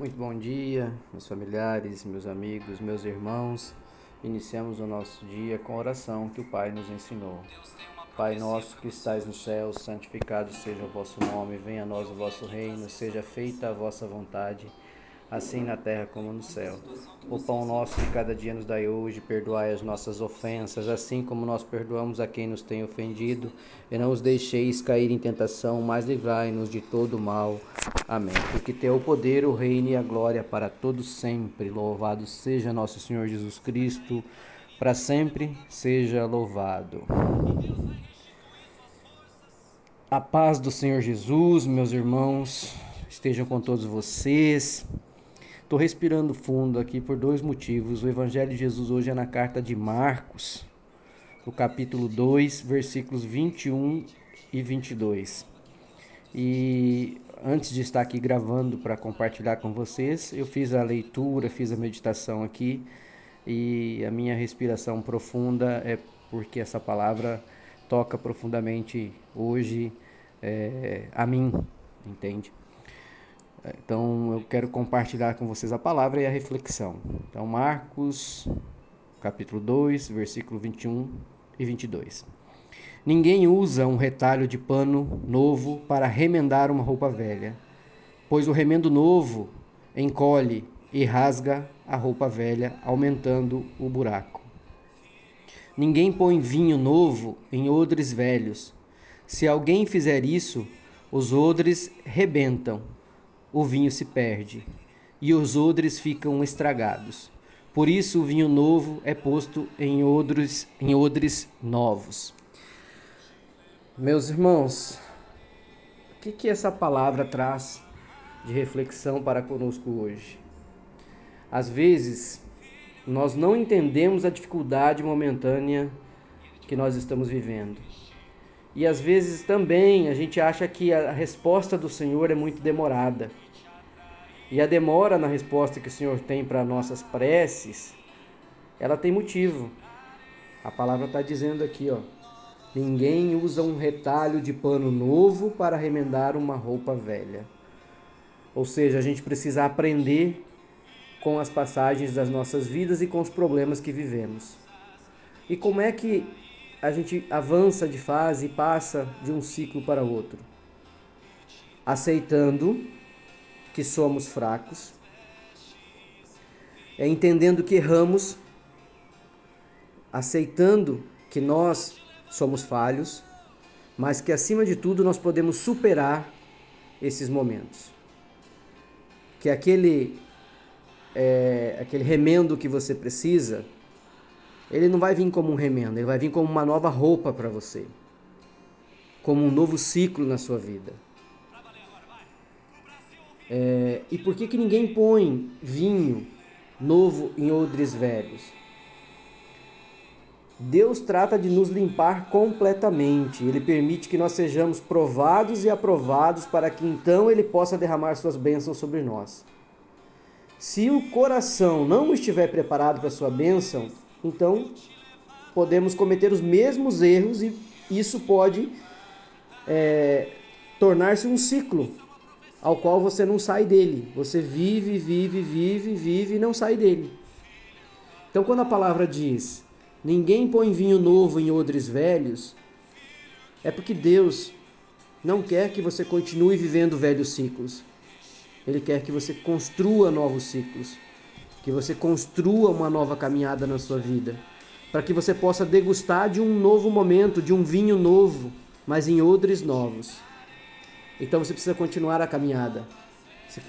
Muito bom dia, meus familiares, meus amigos, meus irmãos. Iniciamos o nosso dia com a oração que o Pai nos ensinou. Pai nosso que estais no céu, santificado seja o vosso nome, venha a nós o vosso reino, seja feita a vossa vontade assim na terra como no céu. O pão nosso de cada dia nos dai hoje, perdoai as nossas ofensas, assim como nós perdoamos a quem nos tem ofendido, e não os deixeis cair em tentação, mas livrai-nos de todo mal. Amém. Porque teu poder, o reino e a glória para todos sempre. Louvado seja nosso Senhor Jesus Cristo, para sempre seja louvado. A paz do Senhor Jesus, meus irmãos, estejam com todos vocês. Estou respirando fundo aqui por dois motivos. O Evangelho de Jesus hoje é na carta de Marcos, no capítulo 2, versículos 21 e 22. E antes de estar aqui gravando para compartilhar com vocês, eu fiz a leitura, fiz a meditação aqui e a minha respiração profunda é porque essa palavra toca profundamente hoje é, a mim, entende? Então eu quero compartilhar com vocês a palavra e a reflexão. Então, Marcos, capítulo 2, versículo 21 e 22. Ninguém usa um retalho de pano novo para remendar uma roupa velha, pois o remendo novo encolhe e rasga a roupa velha, aumentando o buraco. Ninguém põe vinho novo em odres velhos. Se alguém fizer isso, os odres rebentam o vinho se perde e os odres ficam estragados. Por isso o vinho novo é posto em odres, em odres novos. Meus irmãos, o que, que essa palavra traz de reflexão para conosco hoje? Às vezes, nós não entendemos a dificuldade momentânea que nós estamos vivendo. E às vezes também a gente acha que a resposta do Senhor é muito demorada. E a demora na resposta que o Senhor tem para nossas preces, ela tem motivo. A palavra está dizendo aqui, ó. Ninguém usa um retalho de pano novo para remendar uma roupa velha. Ou seja, a gente precisa aprender com as passagens das nossas vidas e com os problemas que vivemos. E como é que a gente avança de fase e passa de um ciclo para outro. Aceitando que somos fracos, é entendendo que erramos, aceitando que nós somos falhos, mas que acima de tudo nós podemos superar esses momentos. Que aquele, é, aquele remendo que você precisa ele não vai vir como um remendo, ele vai vir como uma nova roupa para você. Como um novo ciclo na sua vida. É, e por que, que ninguém põe vinho novo em odres velhos? Deus trata de nos limpar completamente. Ele permite que nós sejamos provados e aprovados para que então Ele possa derramar suas bênçãos sobre nós. Se o coração não estiver preparado para a sua bênção, então, podemos cometer os mesmos erros e isso pode é, tornar-se um ciclo ao qual você não sai dele. Você vive, vive, vive, vive e não sai dele. Então, quando a palavra diz: Ninguém põe vinho novo em odres velhos, é porque Deus não quer que você continue vivendo velhos ciclos. Ele quer que você construa novos ciclos que você construa uma nova caminhada na sua vida, para que você possa degustar de um novo momento, de um vinho novo, mas em odres novos. Então você precisa continuar a caminhada. Você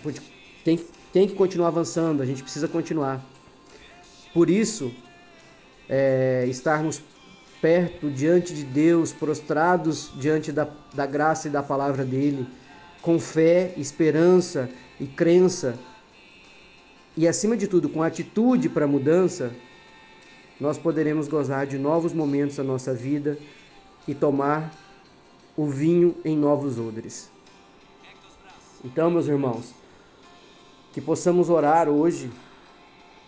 tem, tem que continuar avançando, a gente precisa continuar. Por isso, é, estarmos perto, diante de Deus, prostrados diante da, da graça e da palavra dEle, com fé, esperança e crença, e acima de tudo, com atitude para a mudança, nós poderemos gozar de novos momentos da nossa vida e tomar o vinho em novos odres. Então, meus irmãos, que possamos orar hoje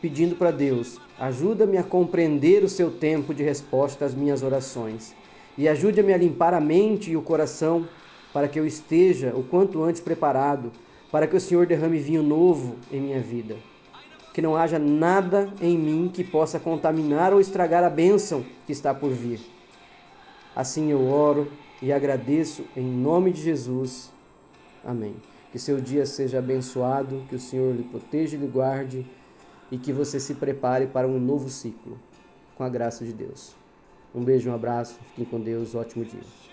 pedindo para Deus: ajuda-me a compreender o seu tempo de resposta às minhas orações e ajude-me a limpar a mente e o coração para que eu esteja o quanto antes preparado para que o Senhor derrame vinho novo em minha vida. Que não haja nada em mim que possa contaminar ou estragar a bênção que está por vir. Assim eu oro e agradeço em nome de Jesus. Amém. Que seu dia seja abençoado, que o Senhor lhe proteja e lhe guarde e que você se prepare para um novo ciclo, com a graça de Deus. Um beijo, um abraço, fiquem com Deus, ótimo dia.